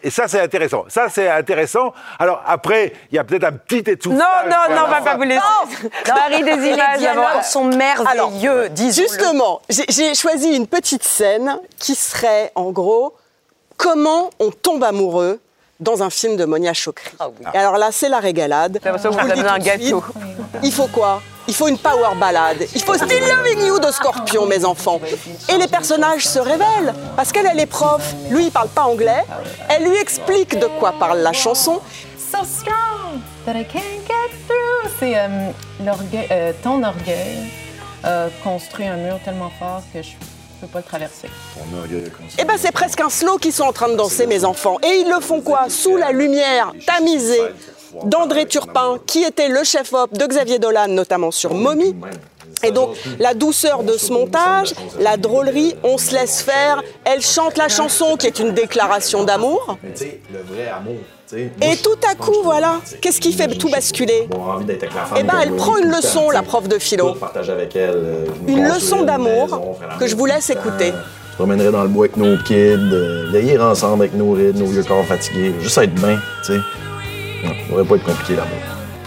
et ça, c'est intéressant. Ça, c'est intéressant. Alors, après, il y a peut-être un petit étouffement. Non, non, non, on va pas vous laisser. Paris [laughs] des images. Les dialogues sont merveilleux, disons Justement, j'ai choisi une petite scène qui serait, en gros, comment on tombe amoureux dans un film de Monia Chokri. Ah Et alors là, c'est la régalade. Ça, vous, vous un gâteau. Il faut quoi? Il faut une power ballade. Il faut Still Loving You de Scorpion, mes enfants. Et les personnages se révèlent. Parce qu'elle, elle est prof. Lui, il parle pas anglais. Elle lui explique de quoi parle la chanson. So strong that I can't get through. C'est euh, euh, ton orgueil euh, construit un mur tellement fort que je peux pas le traverser. Eh ben c'est presque un slow qui sont en train de danser mes enfants. Et ils le font quoi? Sous la lumière tamisée d'André Turpin, qui était le chef-op de Xavier Dolan, notamment sur Mommy. Et donc, la douceur de ce montage, la drôlerie, on se laisse faire. Elle chante la chanson qui est une déclaration d'amour. Et tout à coup, voilà, qu'est-ce qui fait tout basculer Eh ben, elle prend une leçon, la prof de philo. Euh, une leçon d'amour que je vous laisse écouter. Je promènerai dans le bois avec nos kids, euh, veiller ensemble avec nos rides, nos vieux corps fatigués, juste être bien, tu sais. Ça devrait pas être compliqué l'amour.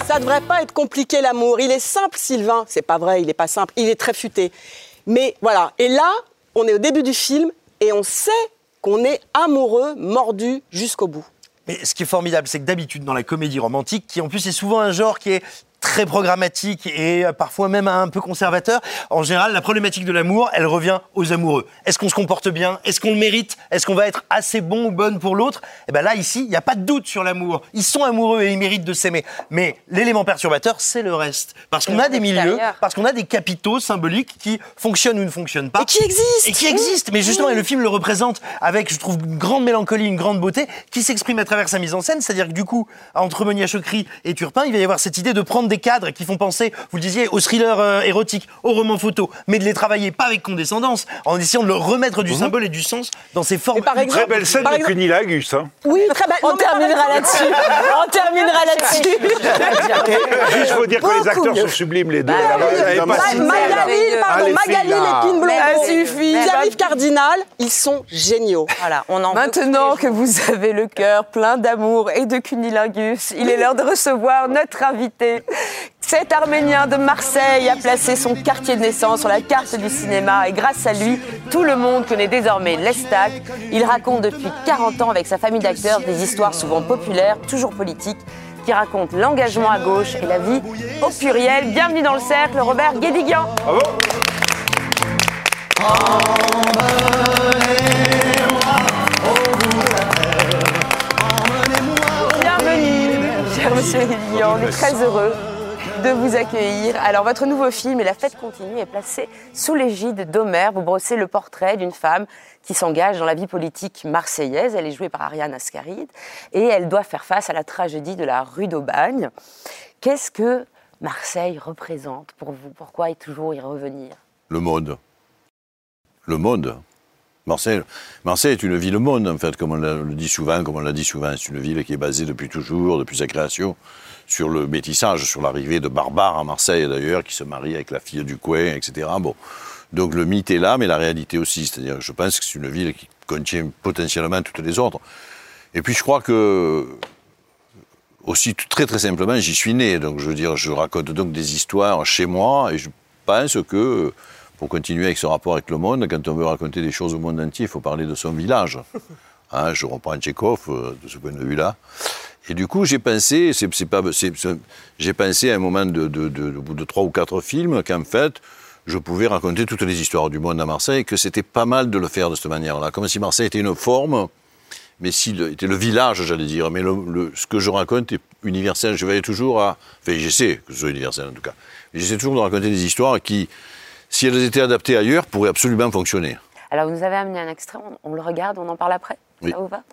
Ça devrait pas être compliqué l'amour. Il est simple, Sylvain. C'est pas vrai, il est pas simple. Il est très futé. Mais voilà. Et là, on est au début du film et on sait qu'on est amoureux, mordu jusqu'au bout. Mais ce qui est formidable, c'est que d'habitude, dans la comédie romantique, qui en plus est souvent un genre qui est très programmatique et euh, parfois même un peu conservateur. En général, la problématique de l'amour, elle revient aux amoureux. Est-ce qu'on se comporte bien? Est-ce qu'on le mérite? Est-ce qu'on va être assez bon ou bonne pour l'autre? Et eh bien là, ici, il n'y a pas de doute sur l'amour. Ils sont amoureux et ils méritent de s'aimer. Mais l'élément perturbateur, c'est le reste. Parce qu'on a des milieux, parce qu'on a des capitaux symboliques qui fonctionnent ou ne fonctionnent pas. Et qui existent Et qui existent Mais justement, et le film le représente avec, je trouve, une grande mélancolie, une grande beauté, qui s'exprime à travers sa mise en scène. C'est-à-dire que du coup, entre Monia Chokri et Turpin, il va y avoir cette idée de prendre des cadres qui font penser, vous le disiez, aux thrillers euh, érotiques, aux romans photos, mais de les travailler pas avec condescendance, en essayant de leur remettre du mhm. symbole et du sens dans ces formes. Par exemple, très belle scène de Cunilagus. Hein. Oui, très belle. On terminera là-dessus. On terminera [laughs] là-dessus. [laughs] Juste faut dire que les acteurs sont sublimes les deux. Bah, Magali, pardon, Magali Lépine Blondeau. Ça suffit. Pierre-Yves Cardinal, ils sont géniaux. Voilà, on en Maintenant que vous avez le cœur plein d'amour et de cunilingus, il est l'heure de recevoir notre invité cet Arménien de Marseille a placé son quartier de naissance sur la carte du cinéma et grâce à lui, tout le monde connaît désormais l'Estac. Il raconte depuis 40 ans avec sa famille d'acteurs des histoires souvent populaires, toujours politiques, qui racontent l'engagement à gauche et la vie au pluriel. Bienvenue dans le cercle, Robert Guédiguian. Bravo. Cher monsieur Guédiguian, on est très heureux de vous accueillir. Alors, votre nouveau film, Et la fête continue, est placé sous l'égide d'Omer. Vous brossez le portrait d'une femme qui s'engage dans la vie politique marseillaise. Elle est jouée par Ariane Ascaride et elle doit faire face à la tragédie de la rue d'Aubagne. Qu'est-ce que Marseille représente pour vous? Pourquoi y toujours y revenir? Le monde. Le monde. Marseille, Marseille est une ville-monde, en fait, comme on le dit souvent, comme on l'a dit souvent. C'est une ville qui est basée depuis toujours, depuis sa création, sur le métissage, sur l'arrivée de barbares à Marseille d'ailleurs, qui se marient avec la fille du coin, etc. Bon. Donc le mythe est là, mais la réalité aussi. C'est-à-dire, je pense que c'est une ville qui contient potentiellement toutes les autres. Et puis je crois que, aussi très très simplement, j'y suis né. Donc je veux dire, je raconte donc des histoires chez moi, et je pense que, pour continuer avec ce rapport avec le monde, quand on veut raconter des choses au monde entier, il faut parler de son village. [laughs] Hein, je reprends Tchékov euh, de ce point de vue-là. Et du coup, j'ai pensé, c'est, pas, j'ai pensé à un moment de, de, de, de trois ou quatre films qu'en fait, je pouvais raconter toutes les histoires du monde à Marseille, que c'était pas mal de le faire de cette manière-là, comme si Marseille était une forme, mais si était le village, j'allais dire. Mais le, ce que je raconte est universel. Je vais toujours à, enfin, j'essaie que ce soit universel en tout cas. J'essaie toujours de raconter des histoires qui, si elles étaient adaptées ailleurs, pourraient absolument fonctionner. Alors, vous nous avez amené un extrait, on, le regarde, on en parle après? Oui. Ça vous va?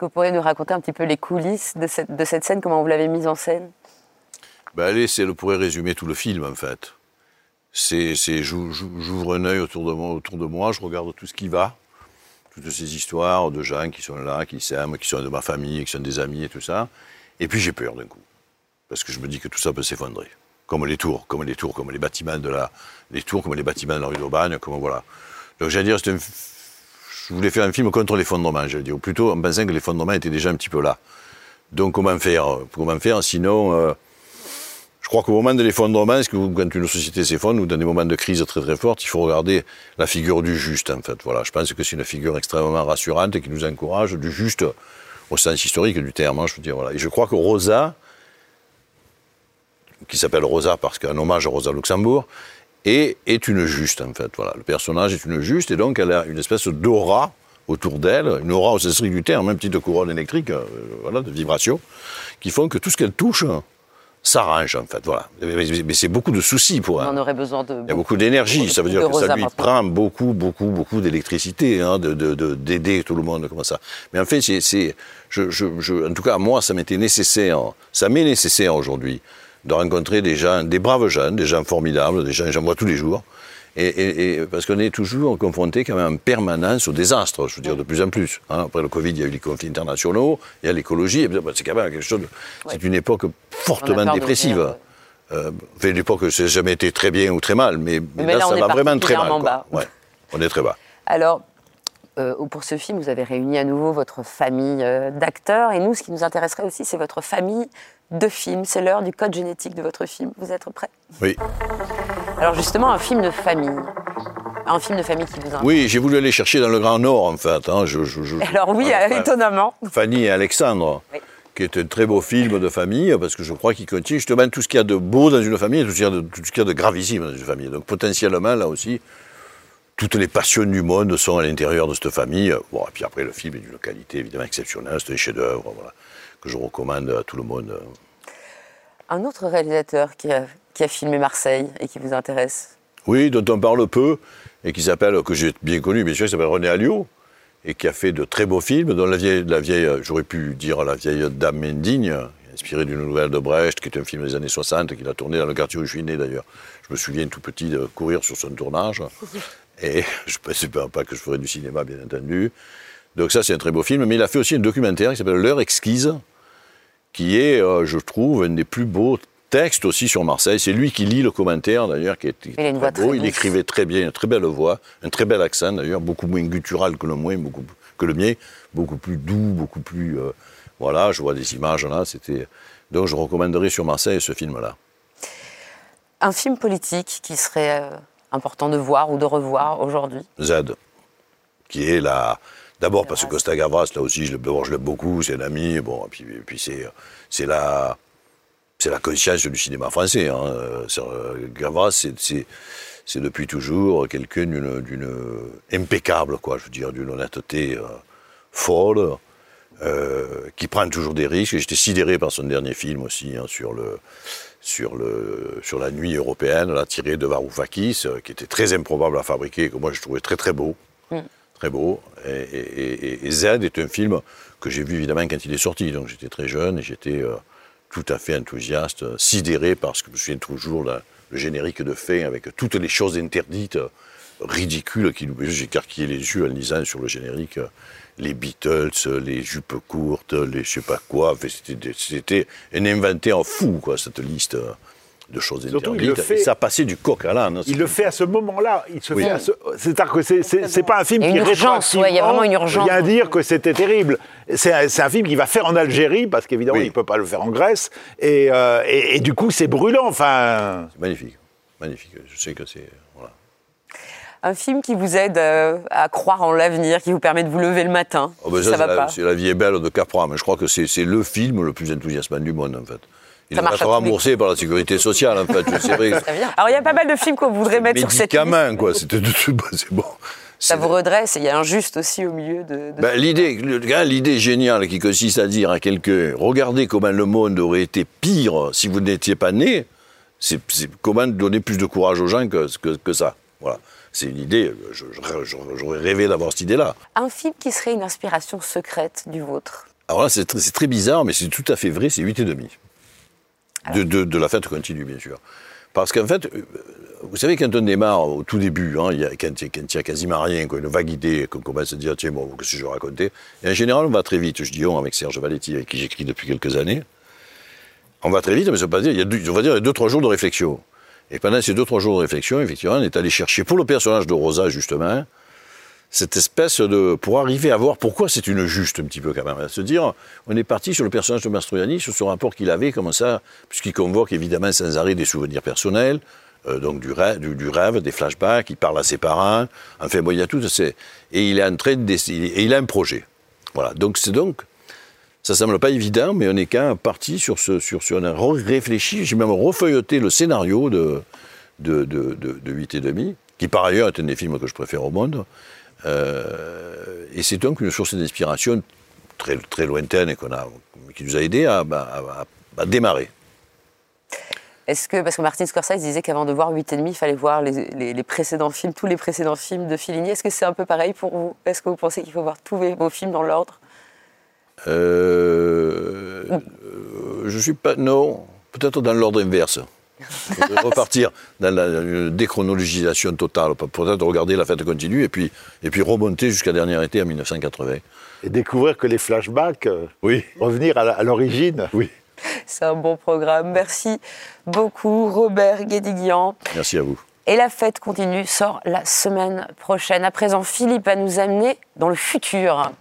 Que vous pourriez nous raconter un petit peu les coulisses de cette, de cette scène, comment vous l'avez mise en scène? Ben Allez, c'est le pourrait résumer tout le film en fait. C'est, j'ouvre un œil autour de, moi, autour de moi, je regarde tout ce qui va, toutes ces histoires de gens qui sont là, qui s'aiment, qui sont de ma famille, qui sont des amis et tout ça. Et puis j'ai peur d'un coup, parce que je me dis que tout ça peut s'effondrer, comme les tours, comme les tours, comme les bâtiments de la, les tours, comme les bâtiments de rue d'Aubagne, comme voilà. Donc j'allais dire, un, je voulais faire un film contre l'effondrement, j'allais dire, ou plutôt en pensant que l'effondrement était déjà un petit peu là. Donc comment faire Comment faire? Sinon, euh, je crois qu'au moment de l'effondrement, quand une société s'effondre ou dans des moments de crise très très forte, il faut regarder la figure du juste en fait. Voilà, je pense que c'est une figure extrêmement rassurante et qui nous encourage du juste au sens historique du terme. Hein, je veux dire voilà. Et je crois que Rosa, qui s'appelle Rosa parce qu'un hommage à Rosa Luxembourg, est, est une juste en fait. Voilà, le personnage est une juste et donc elle a une espèce d'aura autour d'elle, une aura au sens du terme, une petite couronne électrique, euh, voilà, de vibration, qui font que tout ce qu'elle touche s'arrange en fait. Voilà. Mais, c'est beaucoup de soucis pour elle. On aurait besoin de. Il y a beaucoup d'énergie. Ça veut dire que ça lui prend beaucoup, beaucoup, beaucoup d'électricité, hein, d'aider de, tout le monde comme ça. Mais en fait, c'est, je, je, en tout cas, moi, ça m'était nécessaire, ça m'est nécessaire aujourd'hui de rencontrer des gens, des braves jeunes, des gens formidables, des gens j'en vois tous les jours. Et, parce qu'on est toujours confronté quand même en permanence au désastre, je veux dire, de plus en plus. Hein. Après le Covid, il y a eu les conflits internationaux, il y a l'écologie, c'est quand même quelque chose, c'est une époque fortement dépressive. Euh, enfin, l'époque, ça n'a jamais été très bien ou très mal, mais, là, ça va vraiment très mal. Bas. Ouais, on est très bas. Alors, euh, pour ce film, vous avez réuni à nouveau votre famille euh, d'acteurs, et nous, ce qui nous intéresserait aussi, c'est votre famille de films. C'est l'heure du code génétique de votre film. Vous êtes prêts? Oui. Alors justement, un film de famille. Un film de famille qui vous intéresse. Oui, j'ai voulu aller chercher dans le Grand Nord, en fait. Hein. Alors oui, [laughs] étonnamment. Fanny et Alexandre. qui est un très beau film de famille, parce que je crois qu'il contient justement tout ce qu'il y a de beau dans une famille et tout ce qu'il y, a de gravissime dans une famille. Donc potentiellement, là aussi, toutes les passions du monde sont à l'intérieur de cette famille. Bon, et puis après, le film est d'une qualité évidemment exceptionnelle, c'est un chef-d'œuvre. Voilà que je recommande à tout le monde. Un autre réalisateur qui a, qui a filmé Marseille et qui vous intéresse? Oui, dont on parle peu et qui s'appelle, que j'ai bien connu, bien sûr, il s'appelle René Alliot et qui a fait de très beaux films, dont la vieille, la vieille j'aurais pu dire la vieille Dame indigne, inspirée d'une nouvelle de Brecht, qui est un film des années 60, qu'il a tourné dans le quartier où je suis né d'ailleurs. Je me souviens tout petit de courir sur son tournage, [laughs] et je ne pensais pas que je ferais du cinéma, bien entendu. Donc ça, c'est un très beau film, mais il a fait aussi un documentaire qui s'appelle L'heure exquise, qui est, euh, je trouve, un des plus beaux textes aussi sur Marseille. C'est lui qui lit le commentaire, d'ailleurs, qui est très beau. il écrivait très bien, une très belle voix, un très bel accent, d'ailleurs, beaucoup moins guttural que le, mien, beaucoup, que le mien, beaucoup plus doux, beaucoup plus... Euh, voilà, je vois des images là, c'était... Donc je recommanderais sur Marseille ce film-là. Un film politique qui serait euh, important de voir ou de revoir aujourd'hui? Z, qui est la D'abord parce que Costa Gavras, là aussi, je l'aime beaucoup, c'est un ami, bon, et puis, puis c'est la, la conscience du cinéma français. Hein. Euh, Gavras, c'est depuis toujours quelqu'un d'une impeccable, quoi, je veux dire, d'une honnêteté euh, folle, euh, qui prend toujours des risques. J'étais sidéré par son dernier film aussi, hein, sur, le, sur, le, sur la nuit européenne, là, tiré de Varoufakis, qui était très improbable à fabriquer, que moi je trouvais très très beau. Mm très beau. Et, Z est un film que j'ai vu évidemment quand il est sorti. Donc j'étais très jeune et j'étais euh, tout à fait enthousiaste, sidéré parce que je me souviens toujours le générique de fin avec toutes les choses interdites, ridicules, qui nous. J'ai écarquillé les yeux en lisant sur le générique les Beatles, les jupes courtes, les je sais pas quoi. C'était un inventaire fou, quoi, cette liste de choses interdites. Fait, ça passait du coq à l'âne. Il le fait à ce moment-là. C'est-à-dire que c'est pas un film qui urgence, il y a vraiment une urgence. Vient dire que c'était terrible. C'est un, film qu'il va faire en Algérie parce qu'évidemment il ne peut pas le faire en Grèce euh, et, et, du coup c'est brûlant. Enfin. C'est magnifique, magnifique. Je sais que c'est voilà. Un film qui vous aide euh, à croire en l'avenir, qui vous permet de vous lever le matin. Oh ben ça, va pas. C'est la vie est belle de Capra, mais je crois que c'est le film le plus enthousiasmant du monde en fait. Il ça être remboursé par la sécurité sociale, en fait. C'est [laughs] vrai. Alors, il y a pas mal de films qu'on voudrait mettre sur cette liste. quoi. C'était c'est bon. Ça vous redresse et il y a un juste aussi au milieu de. Ben, l'idée, l'idée géniale qui consiste à dire à quelqu'un regardez comment le monde aurait été pire si vous n'étiez pas né, c'est, comment donner plus de courage aux gens que, que, que ça. Voilà. C'est une idée, j'aurais rêvé d'avoir cette idée-là. Un film qui serait une inspiration secrète du vôtre Alors là, c'est très, bizarre, mais c'est tout à fait vrai, c'est 8,5. Ah de, de, de la fête continue, bien sûr. Parce qu'en fait, euh, vous savez, quand on démarre au tout début, hein, il y a, quand, il n'y a quasiment rien, quoi, une vague idée, qu'on commence à dire, tiens, bon, qu'est-ce que je vais raconter? Et en général, on va très vite. Je dis on avec Serge Valetti, avec qui j'écris depuis quelques années. On va très vite, mais ça veut pas dire, il y a deux, on va dire, il y a deux, trois jours de réflexion. Et pendant ces deux, trois jours de réflexion, effectivement, on est allé chercher pour le personnage de Rosa, justement, cette espèce de. pour arriver à voir pourquoi c'est une juste, un petit peu, quand même. À se dire, on est parti sur le personnage de Mastroianni, sur ce rapport qu'il avait, comme ça, puisqu'il convoque évidemment sans arrêt des souvenirs personnels, euh, donc du rêve, des flashbacks, il parle à ses parents, enfin, bon, il y a tout. Et il est en train de. et il a un projet. Voilà. Donc, c'est donc. Ça semble pas évident, mais on est quand même parti sur ce. Sur, sur on a réfléchi, j'ai même refeuilleté le scénario de, de, de, de, de 8 et demi, qui par ailleurs est un des films que je préfère au monde. Euh, et c'est donc une source d'inspiration très, très lointaine et qu'on a, qui nous a aidé à, à, démarrer. Est-ce que, parce que Martin Scorsese disait qu'avant de voir 8,5, il fallait voir les, les, précédents films, tous les précédents films de Fellini. Est-ce que c'est un peu pareil pour vous? Est-ce que vous pensez qu'il faut voir tous vos films dans l'ordre? Euh, euh, Je suis pas. Non, peut-être dans l'ordre inverse [laughs] repartir dans la déchronologisation totale, peut-être regarder la fête continue et puis, et puis remonter jusqu'à dernier été en 1980. Et découvrir que les flashbacks, euh, oui. revenir à l'origine. Oui. C'est un bon programme. Merci beaucoup, Robert Guédiguian. Merci à vous. Et la fête continue sort la semaine prochaine. À présent, Philippe va nous amener dans le futur.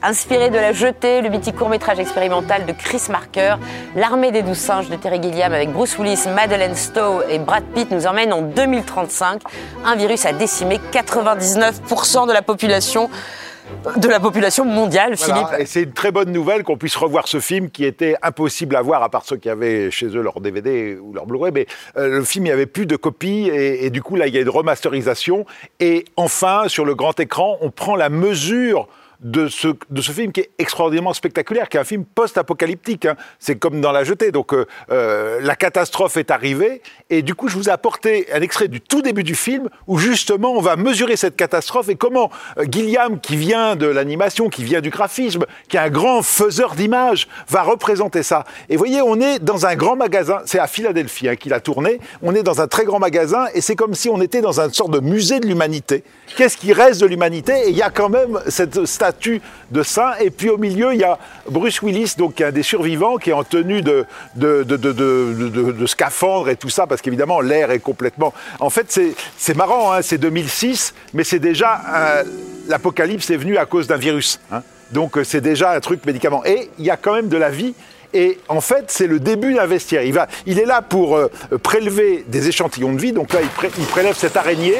Inspiré de La Jetée, le mythique court-métrage expérimental de Chris Marker, L'armée des douze singes de Terry Gilliam avec Bruce Willis, Madeleine Stowe et Brad Pitt nous emmène en 2035. Un virus a décimé 99% de la population de la population mondiale, Philippe. Et c'est une très bonne nouvelle qu'on puisse revoir ce film qui était impossible à voir, à part ceux qui avaient chez eux leur DVD ou leur Blu-ray. Mais euh, le film, il n'y avait plus de copies et, et, du coup, là, il y a une remasterisation. Et enfin, sur le grand écran, on prend la mesure de ce, de ce film qui est extraordinairement spectaculaire, qui est un film post-apocalyptique. Hein. C'est comme dans La Jetée. Donc euh, euh, la catastrophe est arrivée. Et du coup, je vous ai apporté un extrait du tout début du film où justement on va mesurer cette catastrophe et comment euh, Gilliam, qui vient de l'animation, qui vient du graphisme, qui est un grand faiseur d'images, va représenter ça. Et vous voyez, on est dans un grand magasin. C'est à Philadelphie hein, qu'il a tourné. On est dans un très grand magasin et c'est comme si on était dans une sorte de musée de l'humanité. Qu'est-ce qui reste de l'humanité? Et il y a quand même cette de saint. Et puis au milieu, il y a Bruce Willis, donc un des survivants, qui est en tenue de, de, de, scaphandre et tout ça, parce qu'évidemment, l'air est complètement. En fait, c'est marrant, hein, c'est 2006, mais c'est déjà. L'apocalypse est venu à cause d'un virus. Hein. Donc c'est déjà un truc médicament. Et il y a quand même de la vie. Et en fait, c'est le début d'un vestiaire. Il, va, il est là pour euh, prélever des échantillons de vie. Donc là, il, il prélève cette araignée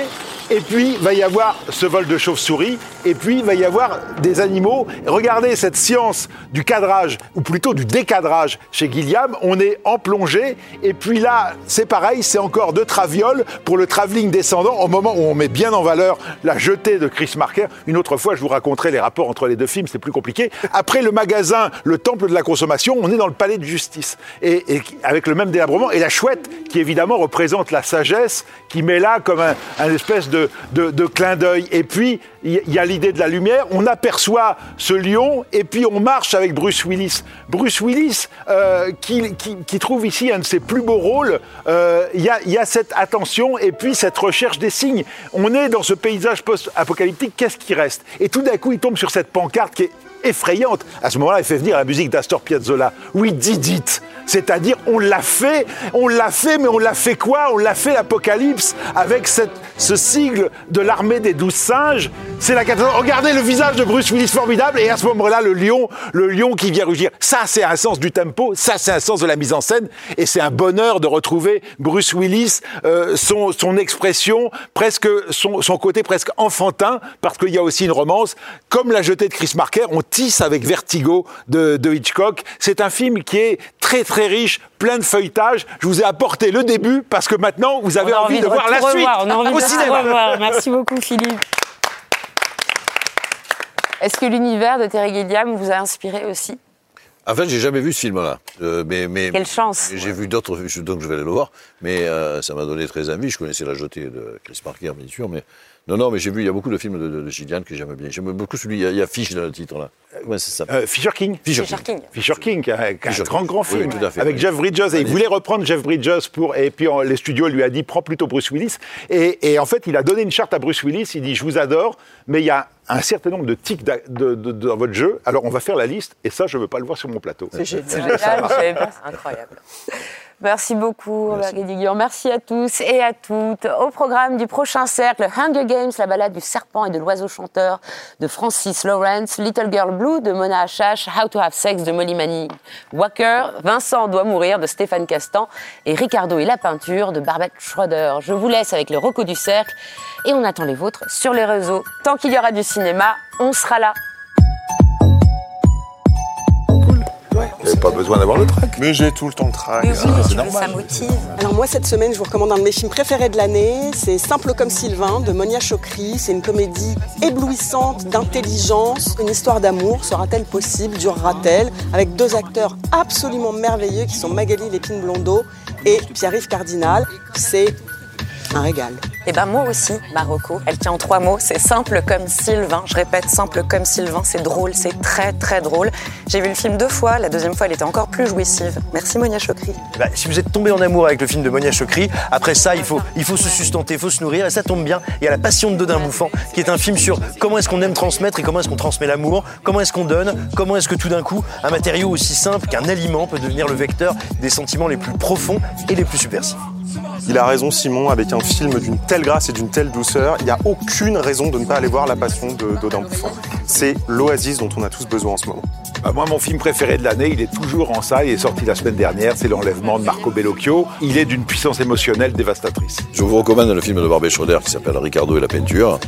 et puis, il va y avoir ce vol de chauve-souris. Et puis, il va y avoir des animaux. Regardez cette science du cadrage, ou plutôt du décadrage chez Gilliam. On est en plongée. Et puis là, c'est pareil, c'est encore de traviole pour le travelling descendant au moment où on met bien en valeur la jetée de Chris Marker. Une autre fois, je vous raconterai les rapports entre les deux films, c'est plus compliqué. Après le magasin, le temple de la consommation, on est dans le palais de justice. Et, avec le même délabrement. Et la chouette, qui évidemment représente la sagesse, qui met là comme un, un espèce de de, clin d'œil. Et puis, il y, a l'idée de la lumière. On aperçoit ce lion et puis on marche avec Bruce Willis. Bruce Willis, euh, qui, trouve ici un de ses plus beaux rôles, euh, il y, a, cette attention et puis cette recherche des signes. On est dans ce paysage post-apocalyptique, qu'est-ce qui reste? Et tout d'un coup, il tombe sur cette pancarte qui est effrayante. À ce moment-là, il fait venir la musique d'Astor Piazzolla. Oui, did it. C'est-à-dire, on l'a fait, on l'a fait, mais on l'a fait quoi? On l'a fait l'Apocalypse avec ce sigle de l'armée des douze singes. C'est la catastrophe. Regardez le visage de Bruce Willis formidable, et à ce moment-là, le lion, le lion qui vient rugir. Ça, c'est un sens du tempo, ça, c'est un sens de la mise en scène, et c'est un bonheur de retrouver Bruce Willis, euh, son, son expression, presque son, son côté presque enfantin, parce qu'il y a aussi une romance, comme la jetée de Chris Marker. On tisse avec Vertigo de, Hitchcock. C'est un film qui est très très riche, plein de feuilletage. Je vous ai apporté le début parce que maintenant vous avez envie, de, voir la suite on a envie au de cinéma. Revoir. Merci beaucoup Philippe. Est-ce que l'univers de Terry Gilliam vous a inspiré aussi? En fait, j'ai jamais vu ce film-là. Euh, mais, mais, Quelle chance J'ai vu d'autres, donc je vais aller le voir. Mais euh, ça m'a donné très envie. Je connaissais la jetée de Chris Parker, bien sûr, mais Non, non, mais j'ai vu, il y a beaucoup de films de, de, Gillian que j'aime bien. J'aime beaucoup celui, il y a, Fish dans le titre là. Ouais, c'est ça. Euh, Fisher King. Fisher, King. Fisher King, un, grand, grand film. avec Jeff Bridges. Et il voulait reprendre Jeff Bridges pour. Et puis les studios lui a dit prends plutôt Bruce Willis. Et, en fait, il a donné une charte à Bruce Willis. Il dit je vous adore, mais il y a un certain nombre de tics dans votre jeu. Alors on va faire la liste. Et ça, je ne veux pas le voir sur mon plateau. C'est génial. C'est incroyable. Merci beaucoup, Guédiguian. Merci à tous et à toutes. Au programme du prochain cercle, Hunger Games, la balade du serpent et de l'oiseau chanteur de Francis Lawrence, Little Girl Blue de Mona Achache, How to Have Sex de Molly Manning, Walker, Vincent doit mourir de Stéphane Castan et Ricardo et la peinture de Barbette Schroeder. Je vous laisse avec le recours du cercle et on attend les vôtres sur les réseaux. Tant qu'il y aura du cinéma, on sera là. Pas besoin d'avoir le track. Mais j'ai tout le temps le track. Mais oui, c'est normal. Ça motive. Alors moi, cette semaine, je vous recommande un de mes films préférés de l'année. C'est Simple comme Sylvain de Monia Chokri. C'est une comédie éblouissante d'intelligence. Une histoire d'amour. Sera-t-elle possible? Durera-t-elle? Avec deux acteurs absolument merveilleux qui sont Magali Lépine-Blondeau et Pierre-Yves Cardinal. C'est un régal. Et eh ben moi aussi, Marocco. Elle tient en trois mots. C'est simple comme Sylvain. Je répète, simple comme Sylvain. C'est drôle, c'est très très drôle. J'ai vu le film deux fois. La deuxième fois, elle était encore plus jouissive. Merci Monia Chokri. Bah, si vous êtes tombé en amour avec le film de Monia Chokri, après ça, il faut, se sustenter, il faut se nourrir. Et ça tombe bien. Il y a La Passion de Dodin Bouffant, qui est un film sur comment est-ce qu'on aime transmettre et comment est-ce qu'on transmet l'amour, comment est-ce qu'on donne, comment est-ce que tout d'un coup, un matériau aussi simple qu'un aliment peut devenir le vecteur des sentiments les plus profonds et les plus subversifs. Il a raison Simon, avec un film d'une telle grâce et d'une telle douceur, il n'y a aucune raison de ne pas aller voir La Passion d'Odin Bouffant. C'est l'oasis dont on a tous besoin en ce moment. Bah, moi, mon film préféré de l'année, il est toujours en salle, il est sorti la semaine dernière, c'est L'enlèvement de Marco Bellocchio. Il est d'une puissance émotionnelle dévastatrice. Je vous recommande le film de Barbet Schroeder qui s'appelle Ricardo et la peinture,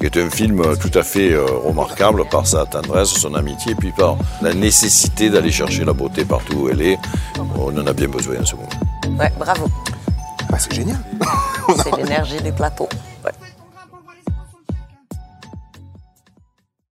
qui est un film tout à fait euh, remarquable par sa tendresse, son amitié, et puis par la nécessité d'aller chercher la beauté partout où elle est. On en a bien besoin en ce moment. Ouais, bravo. C'est génial. c'est l'énergie du plateau.